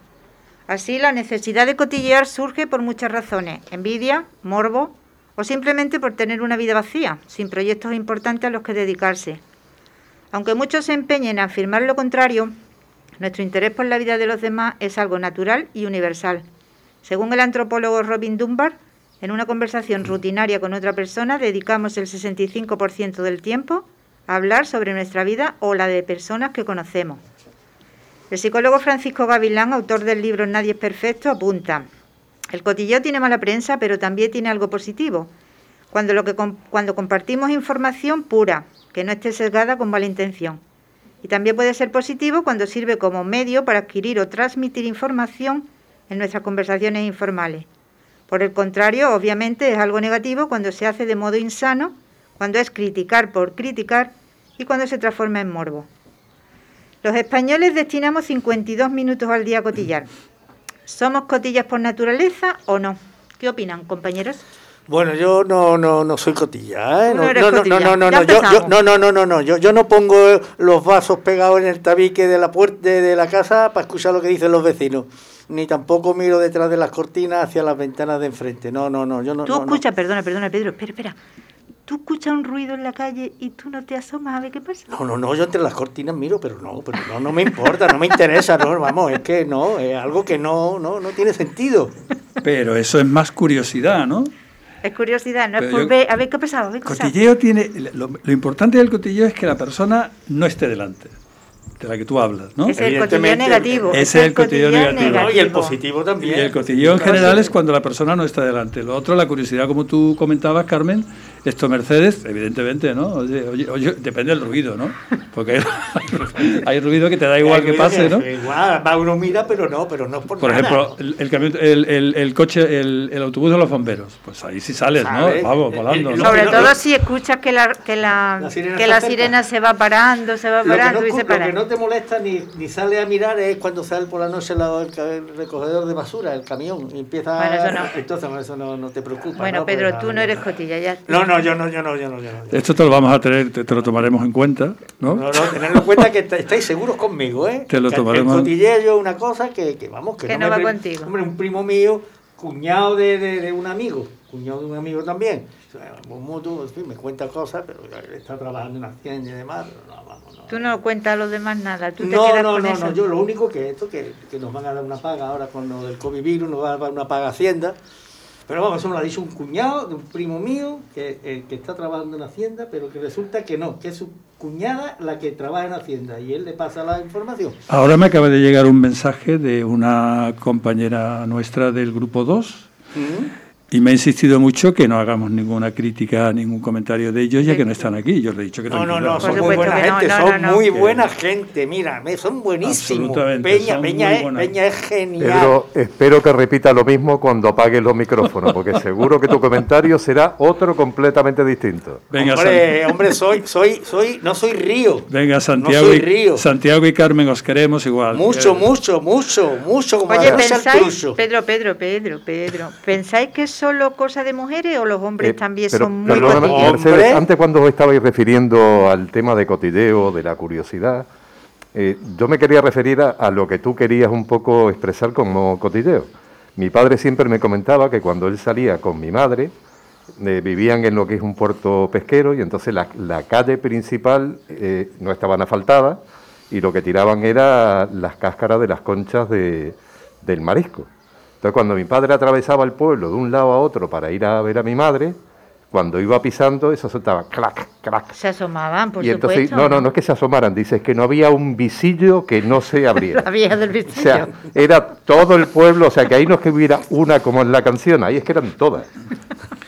Así, la necesidad de cotillear surge por muchas razones, envidia, morbo o simplemente por tener una vida vacía, sin proyectos importantes a los que dedicarse. Aunque muchos se empeñen en afirmar lo contrario, nuestro interés por la vida de los demás es algo natural y universal. Según el antropólogo Robin Dunbar, en una conversación rutinaria con otra persona dedicamos el 65% del tiempo a hablar sobre nuestra vida o la de personas que conocemos. El psicólogo Francisco Gavilán, autor del libro Nadie es perfecto, apunta, el cotilleo tiene mala prensa, pero también tiene algo positivo. Cuando, lo que cuando compartimos información pura, que no esté sesgada con mala intención. Y también puede ser positivo cuando sirve como medio para adquirir o transmitir información en nuestras conversaciones informales. Por el contrario, obviamente es algo negativo cuando se hace de modo insano, cuando es criticar por criticar y cuando se transforma en morbo. Los españoles destinamos 52 minutos al día a cotillar. ¿Somos cotillas por naturaleza o no? ¿Qué opinan, compañeros? Bueno, yo no, no, no soy cotilla, ¿eh? No No, no, no, no, no, no, yo, yo, empezamos. no, no, no, no, no, yo, yo no pongo los vasos pegados en el tabique de la puerta de, de la casa para escuchar lo que dicen los vecinos, ni tampoco miro detrás de las cortinas hacia las ventanas de enfrente. No, no, no, yo no. Tú no, no. escuchas, perdona, perdona, Pedro, espera, espera. Tú escuchas un ruido en la calle y tú no te asomas a ver qué pasa. No, no, no, yo entre las cortinas miro, pero no, pero no, no me importa, no me interesa, no, vamos, es que no, es algo que no, no, no tiene sentido. Pero eso es más curiosidad, ¿no? Es curiosidad, no es por yo- ver, a ver qué ha pasado. Cotilleo tiene. Lo, lo importante del cotilleo es que la persona no esté delante de la que tú hablas, ¿no? Es el cotilleo negativo. ese es el cotilleo negativo. No, y el positivo Y también. el cotilleo en general es cuando la persona no está delante. Lo otro, la curiosidad, como tú comentabas, Carmen, esto Mercedes, evidentemente, ¿no? Oye, oye, oye, depende del ruido, ¿no? Porque hay, <laughs> hay ruido que te da igual que pase, ¿no? Igual, va uno mira, pero no, pero no es por, Por nada. ejemplo, el, el camión- el, el- el coche, el, el autobús de los bomberos, pues ahí sí sales, ¿no? Vamos, volando, ¿no? Sobre no, todo no. si escuchas que la, que la, La sirena que está la cerca. sirena se va parando, se va Lo parando no, y se lo para. que no te molesta ni, ni sale a mirar es cuando sale por la noche el, recogedor de basura, el camión, y empieza Bueno, eso no. Entonces, bueno, eso no, no te preocupa. Bueno, ¿no? Pedro, Pues, tú no eres cotilla, ya. No, no, yo no, yo no, yo no, yo no. Esto te lo vamos a tener, te, te lo tomaremos en cuenta, ¿no? No, no, tenedlo en cuenta que est- estáis seguros conmigo, ¿eh? Te lo Que tomaremos. El cotilleo es una cosa que, que vamos, que, Que no, no me va pri- contigo. Hombre, un primo mío, cuñado de, de, de un amigo, cuñado de un amigo también. O sea, un mutuo, en fin, me cuenta cosas, pero está trabajando en Hacienda y demás, pero no, vamos, no. Tú no cuentas a los demás nada, tú te no, quedas no, con no, eso. no, yo lo único que esto, que, que nos van a dar una paga ahora con lo del COVID virus, nos van a dar una paga a Hacienda. Pero vamos, eso me lo ha dicho un cuñado de un primo mío que, eh, que está trabajando en Hacienda, pero que resulta que no, que es su cuñada la que trabaja en Hacienda y él le pasa la información. Ahora me acaba de llegar un mensaje de una compañera nuestra del grupo 2 y me ha insistido mucho que no hagamos ninguna crítica, ningún comentario de ellos, ya que no están aquí. Yo le he dicho que No, no, no, son muy buena no, gente, no, son no, muy buena gente, mira, me- son buenísimos. Absolutamente, Peña, son Peña, es, buenas. Peña es genial. Pedro, espero que repita lo mismo cuando apagues los micrófonos, porque seguro que tu comentario será otro completamente distinto. Venga, hombre, hombre, soy, soy, soy, no soy río. venga, Santiago, soy y, Río. Santiago y Carmen, os queremos igual. Mucho, Eh, mucho, mucho, mucho, como Oye, ¿pensáis. Pedro, Pedro, Pedro, Pedro, ¿pensáis que es solo cosa de mujeres o los hombres Eh, también pero, son muy perdóname. Mercedes, antes cuando os estabais refiriendo al tema de cotilleo, de la curiosidad, eh, yo me quería referir a, a lo que tú querías un poco expresar como cotilleo. Mi padre siempre me comentaba que cuando él salía con mi madre, eh, vivían en lo que es un puerto pesquero y entonces la, la calle principal eh, no estaban asfaltadas y lo que tiraban era las cáscaras de las conchas de- del marisco. Entonces, cuando mi padre atravesaba el pueblo de un lado a otro para ir a ver a mi madre, cuando iba pisando, eso soltaba clac, clac. Se asomaban, por y entonces, supuesto. no, no, no es que se asomaran, dices que no había un visillo que no se <laughs> abriera. La vieja del O visillo. sea, era todo el pueblo, o sea, que ahí no es que hubiera una como en la canción, ahí es que eran todas.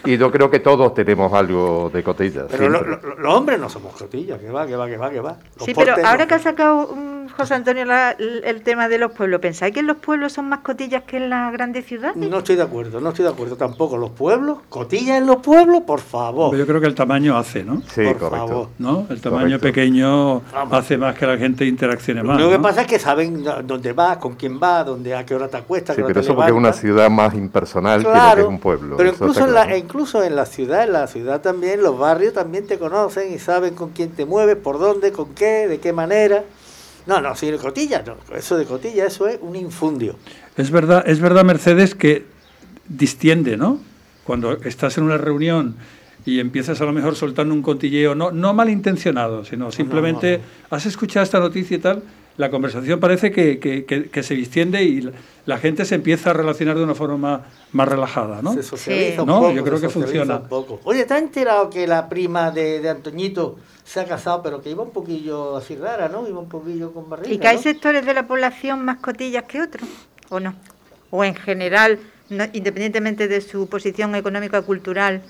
Y yo creo que todos tenemos algo de cotillas. Pero lo- los hombres no somos cotillas, que va, que va, que va, que va. Los Sí, pero ahora que ha sacado mm, José Antonio la- el, el tema de los pueblos, ¿pensáis que en los pueblos son más cotillas que en las grandes ciudades? No estoy de acuerdo, no estoy de acuerdo tampoco. Los pueblos, cotillas en los pueblos, por favor. Yo creo que el tamaño hace, ¿no? Sí, por correcto. favor. ¿No? El tamaño Correcto. pequeño Vamos. hace más que la gente interaccione más. Lo que ¿no? pasa es que saben dónde vas, con quién vas, dónde, a qué hora te acuestas. Sí, pero eso porque es una ciudad más impersonal que lo que Claro, es un pueblo. pero incluso en, la, claro. incluso en la ciudad, en la ciudad también, los barrios también te conocen y saben con quién te mueves, por dónde, con qué, de qué manera. No, no, si de cotilla, no, eso de cotilla, eso es un infundio. Es verdad, es verdad, Mercedes, que distiende, ¿no? Cuando estás en una reunión y empiezas a lo mejor soltando un contilleo, no, no malintencionado, sino simplemente has escuchado esta noticia y tal, la conversación parece que, que- que- que se distiende y la, la gente se empieza a relacionar de una forma más, más relajada, ¿no? Se socializa Sí. un No, poco. yo creo se que funciona. un poco. Oye, ¿te has enterado que la prima de, de Antoñito se ha casado, pero que iba un poquillo así rara, ¿no? Iba un poquillo con barriga. ¿Y que hay ¿no? sectores de la población más cotillas que otros? ¿O no? ¿O en general, no- independientemente de su posición económica o cultural,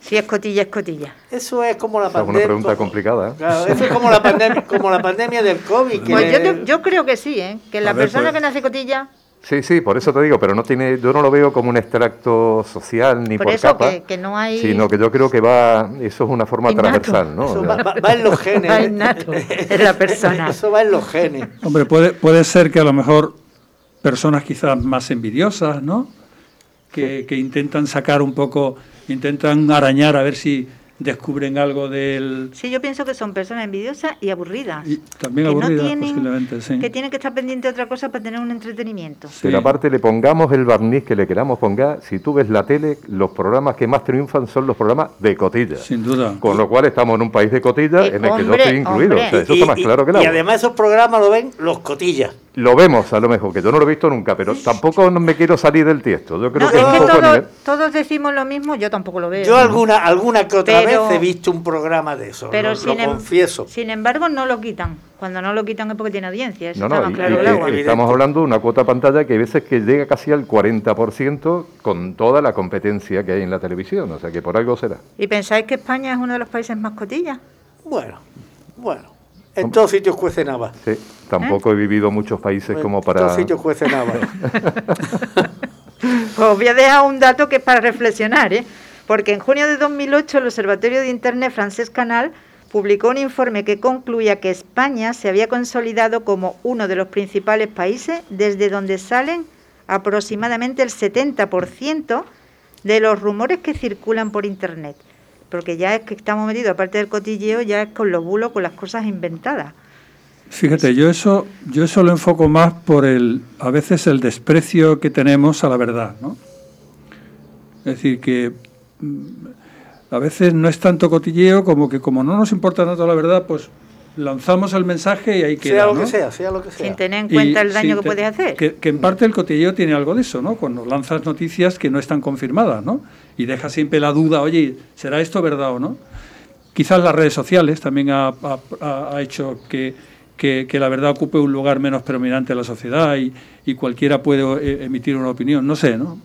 si es cotilla, es cotilla? Eso es como la Esa es una pandemia. pregunta complicada. ¿eh? Claro, eso es como la pandemia, como la pandemia del COVID. Que Pues yo, creo que sí, ¿eh? Que la ver, persona pues- que nace cotilla, Sí, sí, por eso te digo, pero no tiene, yo no lo veo como un extracto social ni por, por, eso capa, que, que no hay... sino que yo creo que va, eso es una forma Innato. transversal, ¿no? eso va, sea, va- va en los genes. Va ¿eh? innato en la persona. <laughs> Eso va en los genes. Hombre, puede, puede ser que a lo mejor personas quizás más envidiosas, ¿no? Que, que intentan sacar un poco, intentan arañar a ver si descubren algo del... Sí, yo pienso que son personas envidiosas y aburridas. Y también que no aburridas, tienen- posiblemente, sí. Que tienen que estar pendientes de otra cosa para tener un entretenimiento. Sí. Pero aparte le pongamos el barniz que le queramos pongar, si tú ves la tele, los programas que más triunfan son los programas de cotilla. Sin duda. Con lo cual estamos en un país de cotilla Eh, en el que yo estoy incluido. hombre. O sea, eso y, está más y- claro que el y además esos programas lo ven los cotillas. Lo vemos a lo mejor, que yo no lo he visto nunca, pero tampoco no me quiero salir del tiesto. Yo creo No, que es es un que poco a todos, nivel- todos decimos lo mismo, yo tampoco lo veo. Yo alguna alguna que otra Pero- vez he visto un programa de eso, pero lo, sin, lo em- confieso. sin embargo no lo quitan. Cuando no lo quitan es porque tiene audiencia, eso No, y- claro y- y- estamos hablando de una cuota pantalla que hay veces que llega casi al 40% con toda la competencia que hay en la televisión, o sea que por algo será. ¿Y pensáis que España es uno de los países más cotillas? Bueno, bueno. En todos sitios cuece nava. Sí, tampoco he vivido muchos países como En para... todos sitios cuece nava. <laughs> Pues os voy a dejar un dato que es para reflexionar, ¿eh? Porque en junio de 2008 el Observatorio de Internet francés Canal publicó un informe que concluía que España se había consolidado como uno de los principales países desde donde salen aproximadamente el 70% de los rumores que circulan por Internet. Porque ya es que estamos metidos, aparte del cotilleo, ya es con los bulos, con las cosas inventadas. Fíjate, yo eso, yo eso lo enfoco más por el, a veces el desprecio que tenemos a la verdad, ¿no? Es decir, que mm, a veces no es tanto cotilleo como que como no nos importa tanto la verdad, pues lanzamos el mensaje y ahí queda, sea lo ¿no? que sea, sea lo que sea. Sin tener en Y cuenta el daño que puedes hacer. Que, que en parte el cotilleo tiene algo de eso, ¿no? Cuando lanzas noticias que no están confirmadas, ¿no? Y dejas siempre la duda, oye, ¿será esto verdad o no? Quizás las redes sociales también ha, ha- hecho que, que- la verdad ocupe un lugar menos predominante en la sociedad y, y cualquiera puede eh, emitir una opinión. No sé, ¿no?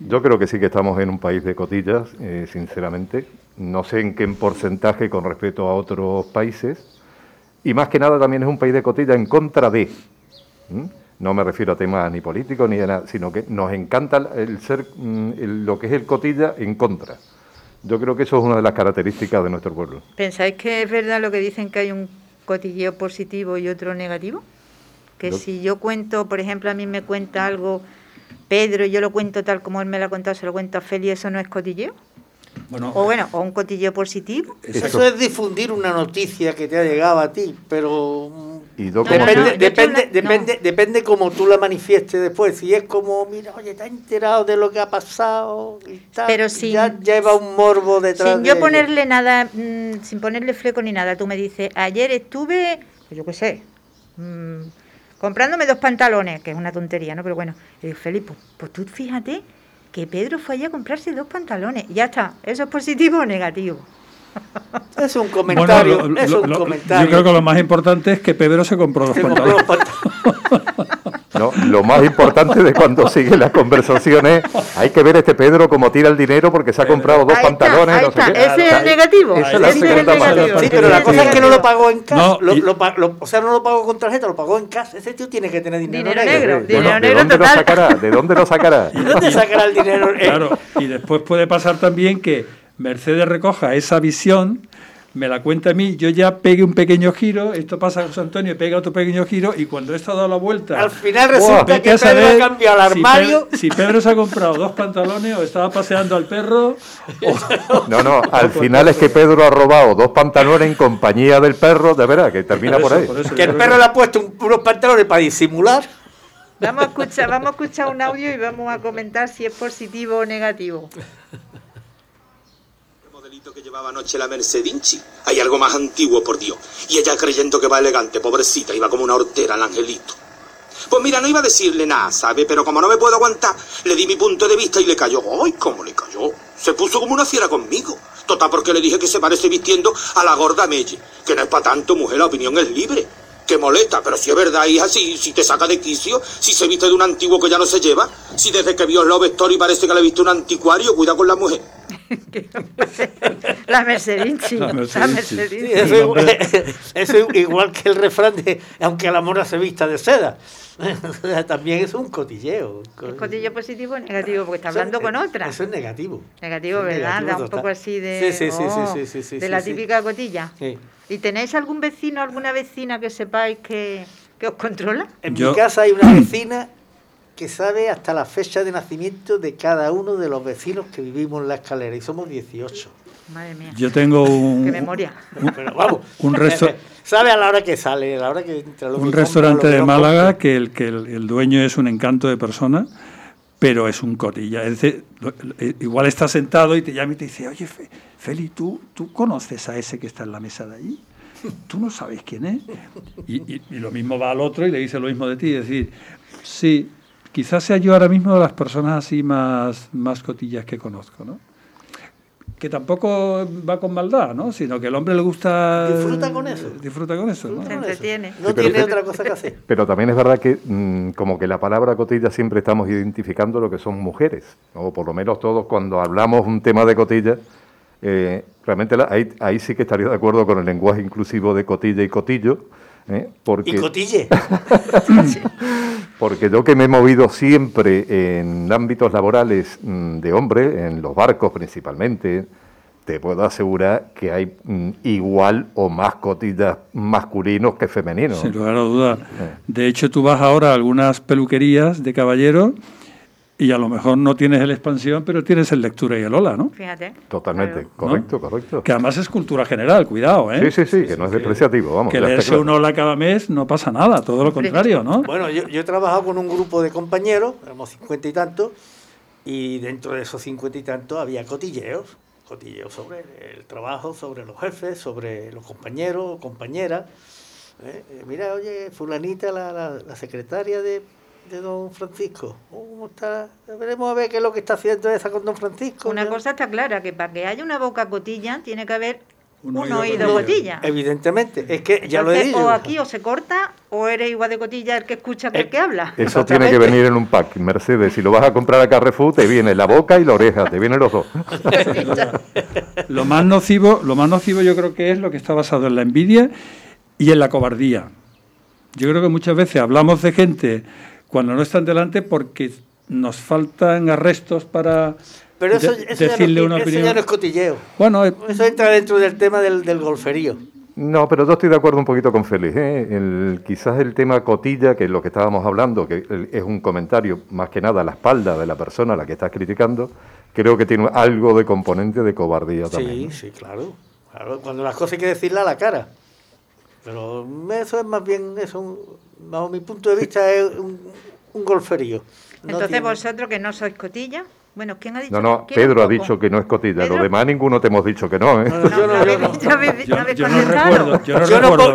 Yo creo que sí que estamos en un país de cotillas, eh, sinceramente. No sé en qué porcentaje con respecto a otros países. Y más que nada también es un país de cotillas en contra de. No me refiero a temas ni políticos ni de nada, sino que nos encanta el ser mm, el- lo que es el cotilla en contra. Yo creo que eso es una de las características de nuestro pueblo. ¿Pensáis que es verdad lo que dicen que hay un cotilleo positivo y otro negativo? Que Yo- si yo cuento, por ejemplo, a mí me cuenta algo Pedro y yo lo cuento tal como él me lo ha contado, se lo cuento a Feli, ¿eso no es cotilleo? Bueno, O bueno, o un cotilleo positivo. Eso es difundir una noticia que te ha llegado a ti, pero mm, Y No, como no, depende, no, depende, depende, depende cómo tú la manifiestes después. Si es como, mira, oye, te has enterado de lo que ha pasado y tal, Pero y sin- ya lleva un morbo detrás Sin de yo ello. ponerle nada, mm, sin ponerle fleco ni nada, tú me dices, ayer estuve, pues yo qué sé, mm, comprándome dos pantalones, que es una tontería, ¿no? Pero bueno, y digo, Felipe, pues, pues tú fíjate que Pedro fue allá a comprarse dos pantalones. Ya está, ¿eso es positivo o negativo? Es un comentario, Bueno, lo- es lo- un lo- comentario. Yo creo que lo más importante es que Pedro se compró dos Se compró pantalones. los pantalones. No, lo más importante de cuando <laughs> siguen las conversaciones, hay que ver este Pedro como tira el dinero porque se ha comprado dos Ahí está, pantalones. ahí no sé está, qué. ese es el Esa negativo. es la ese es el segunda parte. Sí, pero la cosa es que no lo pagó en cash. No, lo- lo lo- o sea, no lo pagó con tarjeta, lo pagó en cash. Ese tío tiene que tener dinero, Dinero negro. negro, Bueno, dinero ¿De negro dónde lo total. sacará? ¿De dónde lo sacará? <laughs> ¿De dónde sacará el dinero? Eh, Claro, y después puede pasar también que Mercedes recoja esa visión, me la cuenta a mí, yo ya pegue un pequeño giro, esto pasa a José Antonio, pega otro pequeño giro, y cuando esto ha dado la vuelta... Al final resulta que Pedro ha cambiado el si armario. Pedro- Si Pedro se ha comprado dos pantalones o estaba paseando al perro, o- <laughs> No, no, al final es que Pedro ha robado dos pantalones en compañía del perro, de verdad, que termina por eso, ahí. por eso, que el perro le ha puesto un- unos pantalones para disimular. Vamos a escuchar, vamos a escuchar un audio y vamos a comentar si es positivo o negativo. Llevaba anoche la Mercedinchi. Hay algo más antiguo, por Dios. Y ella creyendo que va elegante, pobrecita, iba como una hortera el angelito. Pues mira, no iba a decirle nada, ¿sabe? Pero como no me puedo aguantar, le di mi punto de vista y le cayó. ¡Ay, cómo le cayó! Se puso como una fiera conmigo. Total, porque le dije que se parece vistiendo a la gorda Melle. Que no es para tanto, mujer, la opinión es libre. Que molesta, pero si es verdad, hija, si, si te saca de quicio, si se viste de un antiguo que ya no se lleva, si desde que vio el Love Story parece que le viste un anticuario, cuida con la mujer. <laughs> La Mercedinchi. La La Mercedinchi. Sí, eso, es- <laughs> eso es igual que el refrán de aunque la mora se vista de seda. O <laughs> sea, También es un cotilleo. ¿Es cotillo positivo o negativo? Porque está Eso- hablando con otra. Eso es negativo. Negativo, Eso es ¿verdad? negativo Da un poco así de. Sí, sí, oh, de la típica cotilla. Sí. ¿Y tenéis algún vecino, alguna vecina que sepáis que, que os controla? En Yo- mi casa hay una vecina que sabe hasta la fecha de nacimiento de cada uno de los vecinos que vivimos en la escalera y somos 18. Madre mía. yo tengo un, Qué memoria. Pero vamos, Un resto- <laughs> sabe a la hora que sale, a la hora que entra. lo que un compra, restaurante lo que de Málaga compra. que el que el, el dueño es un encanto de persona, pero es un cotilla. Es decir, eh, igual está sentado y te llama y te dice, oye, Fe- Feli, ¿tú, ¿tú conoces a ese que está en la mesa de allí? ¿Tú no sabes quién es? Y lo mismo va al otro y le dice lo mismo de ti. Es decir, sí, quizás sea yo ahora mismo de las personas así más, más cotillas que conozco, ¿no? Que tampoco va con maldad, ¿no? Sino que el hombre le gusta... Disfruta con eso. Disfruta con eso, ¿no? Se entretiene. No Sí, tiene otra cosa que hacer. <laughs> Pero también es verdad que mm, como que la palabra cotilla siempre estamos identificando lo que son mujeres, o por lo menos todos cuando hablamos un tema de cotilla, eh, realmente la- ahí, ahí sí que estaría de acuerdo con el lenguaje inclusivo de cotilla y cotillo, ¿eh? porque, Y cotille. <laughs> <laughs> porque yo que me he movido siempre en ámbitos laborales mm, de hombre, en los barcos principalmente, te puedo asegurar que hay mm, igual o más cotillas masculinos que femeninos. Sin lugar a duda. De hecho, tú vas ahora a algunas peluquerías de caballero y a lo mejor no tienes el expansión, pero tienes el lectura y el hola, ¿no? Fíjate. Totalmente, Claro. correcto, correcto. Que además es cultura general, cuidado, ¿eh? Sí, sí, sí, que no es despreciativo, vamos. Que leerse claro. un hola cada mes no pasa nada, todo lo contrario, ¿no? Bueno, yo, yo he trabajado con un grupo de compañeros, éramos cincuenta y tantos, y dentro de esos cincuenta y tantos había cotilleos, cotilleos sobre el trabajo, sobre los jefes, sobre los compañeros compañeras. Eh, Mira, oye, fulanita, la, la, la secretaria de, de don Francisco, oh, ¿cómo está? Veremos a ver qué es lo que está haciendo esa con don Francisco. Una cosa está clara, que para que haya una boca cotilla tiene que haber Un un, oído cotilla. Evidentemente, es que ya lo he dicho. o aquí o se corta o eres igual de cotilla el que escucha que el Eh, que habla. Eso tiene que venir en un pack, Mercedes. Si lo vas a comprar a Carrefour, te viene la boca y la oreja, te vienen los dos. Lo más nocivo, lo más nocivo yo creo que es lo que está basado en la envidia y en la cobardía. Yo creo que muchas veces hablamos de gente cuando no están delante porque nos faltan arrestos para Pero eso, de- eso ya no- decirle una eso opinión. ya no es cotilleo. Bueno, eh, Eso entra dentro del tema del, del golferío. No, pero yo estoy de acuerdo un poquito con Félix. ¿eh? El- quizás el tema cotilla, que es lo que estábamos hablando, que es un comentario más que nada a la espalda de la persona a la que estás criticando, creo que tiene algo de componente de cobardía también. Sí, ¿no? sí, claro. claro. Cuando las cosas hay que decirlas a la cara. Pero eso es más bien, eso, bajo mi punto de vista, es un, un golferío. No Entonces tiene- vosotros que no sois cotilla, Bueno, ¿quién ha dicho? No, no, ¿quién un Pedro ha dicho que no es cotilla. ¿Pedro? Los demás ninguno te hemos dicho que no, ¿eh? No, no, <laughs> yo no, yo no. ¿Ya habéis-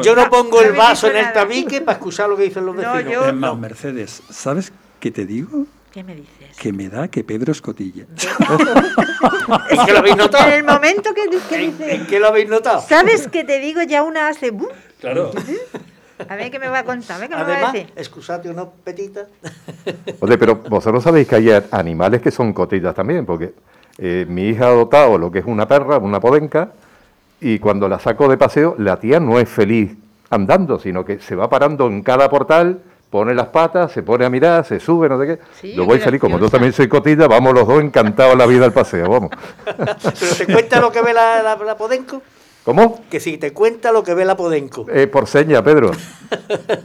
Yo, no pongo No el vaso en el tabique para escuchar lo que dicen los No, vecinos. yo- Es más, Mercedes, ¿sabes qué te digo? ¿Qué me dices? Que me da que Pedro es cotilla. <laughs> ¿En qué lo habéis notado? En el momento que, que ¿En, dices, en qué lo habéis notado? ¿sabes que te digo? Ya una hace... Claro. A ver qué me va a contar, a ver qué me va a decir. excusate unos petitas. Oye, pero vosotros sabéis que hay animales que son cotillas también, porque eh, mi hija ha adoptado lo que es una perra, una podenca, y cuando la saco de paseo, la tía no es feliz andando, sino que se va parando en cada portal, pone las patas, se pone a mirar, se sube, no sé qué. Sí, yo voy a salir, como yo también soy cotilla, vamos los dos encantados la vida al paseo, vamos. <laughs> Pero te cuenta lo que ve la, la, la Podenco. ¿Cómo? Que si te cuenta lo que ve la Podenco. Eh, por seña, Pedro.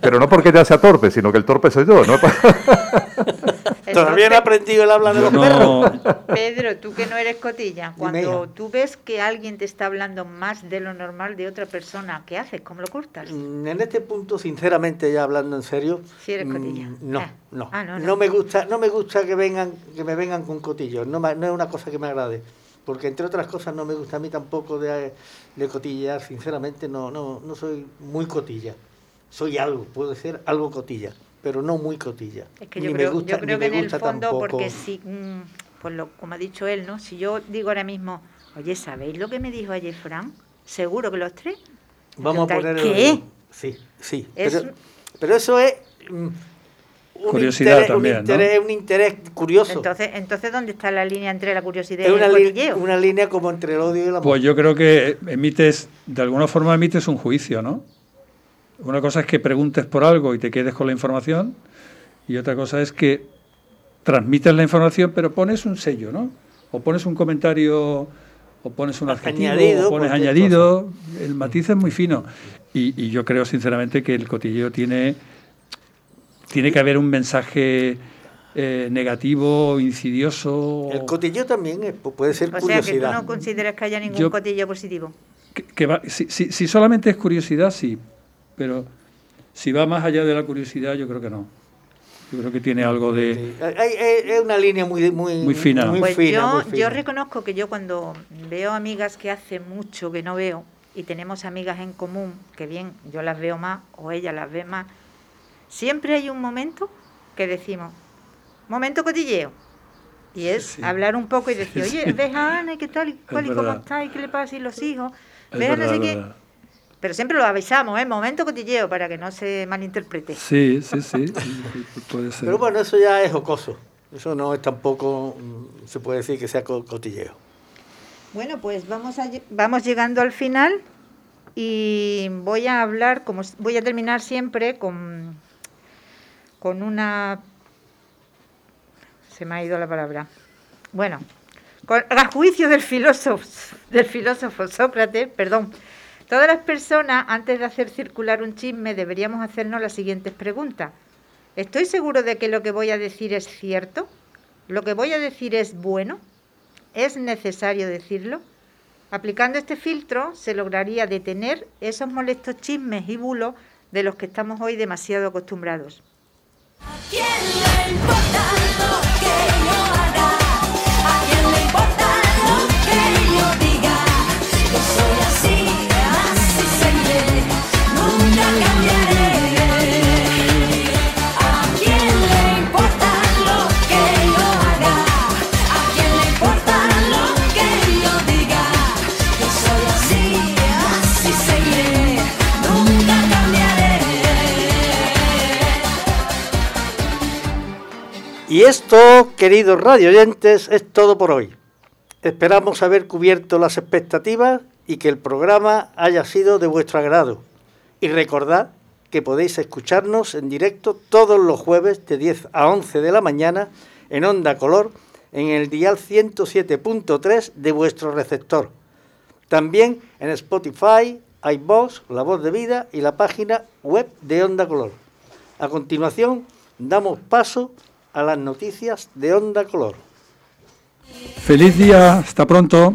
Pero no porque ya sea torpe, sino que el torpe soy yo, ¿no? <laughs> Todavía no he aprendido el habla de los perros. Pedro, tú que no eres cotilla, cuando tú ves que alguien te está hablando más de lo normal de otra persona, ¿qué haces? ¿Cómo lo cortas? Mm, En este punto, sinceramente, ya hablando en serio, Sí eres mm, cotilla. No, Ah. no, Ah, no, no, no. me gusta, no me gusta que vengan, que me vengan con cotillos. No, no es una cosa que me agrade, porque entre otras cosas no me gusta a mí tampoco de, de cotillar. Sinceramente, no, no, no soy muy cotilla. Soy algo, puedo ser algo cotilla, pero no muy cotilla. Es que Ni yo me creo, gusta- yo ni creo me que en el fondo, tampoco- porque si, mm, pues lo, como ha dicho él, ¿no? Si yo digo ahora mismo, oye, ¿sabéis lo que me dijo ayer Fran? Seguro que los tres. Vamos a poner ¿Qué? Sí, sí. Es pero eso es mm, un Curiosidad interés, también, un ¿no? interés, un interés curioso. Entonces, entonces, ¿dónde está la línea entre la curiosidad es y una, el cotilleo? una línea como entre el odio y el amor. Pues yo creo que emites, de alguna forma emites un juicio, ¿no? Una cosa es que preguntes por algo y te quedes con la información, y otra cosa es que transmites la información, pero pones un sello, ¿no? O pones un comentario, o pones un adjetivo, Añadido, o pones añadido. El matiz es muy fino. Y, y yo creo, sinceramente, que el cotilleo tiene, tiene que haber un mensaje eh, negativo, insidioso. El cotilleo también es- pu- puede ser O sea, que tú curiosidad. no consideras que haya ningún Yo- cotilleo positivo. que, que va- si, si- si solamente es curiosidad, sí, pero si va más allá de la curiosidad, yo creo que no. Yo creo que tiene algo de... Sí. Es una línea muy, muy, Muy fina. Muy Pues fina, yo, muy fina. yo reconozco que yo cuando veo amigas que hace mucho que no veo y tenemos amigas en común, que bien yo las veo más o ella las ve más, siempre hay un momento que decimos, momento cotilleo. Y es Sí. hablar un poco y decir, Sí, oye, ves a Ana, ¿qué tal? ¿Y cuál? ¿Y cómo está? ¿Y qué le pasa? ¿Y los hijos? es ¿Ves a no verdad, sé es qué? verdad. Pero siempre lo avisamos, ¿eh? Momento cotilleo, para que no se malinterprete. Sí, sí, sí, sí, puede ser. Pero bueno, eso ya es jocoso. Eso no es tampoco, mm, se puede decir que sea co- cotilleo. Bueno, pues vamos, a vamos llegando al final y voy a hablar, como voy a terminar siempre con, con una... Se me ha ido la palabra. Bueno, con, a juicio del filósofo, del filósofo Sócrates, perdón, todas las personas antes de hacer circular un chisme deberíamos hacernos las siguientes preguntas. ¿Estoy seguro de que lo que voy a decir es cierto? ¿Lo que voy a decir es bueno? ¿Es necesario decirlo? Aplicando este filtro se lograría detener esos molestos chismes y bulos de los que estamos hoy demasiado acostumbrados. ¿A quién le importa lo que yo Y esto, queridos radio oyentes, es todo por hoy. Esperamos haber cubierto las expectativas y que el programa haya sido de vuestro agrado. Y recordad que podéis escucharnos en directo todos los jueves de 10 a 11 de la mañana en Onda Color en el dial 107.3 de vuestro receptor. También en Spotify, iVoox, La Voz de Vida y la página web de Onda Color. A continuación, damos paso a las noticias de Onda Color. Feliz día, hasta pronto.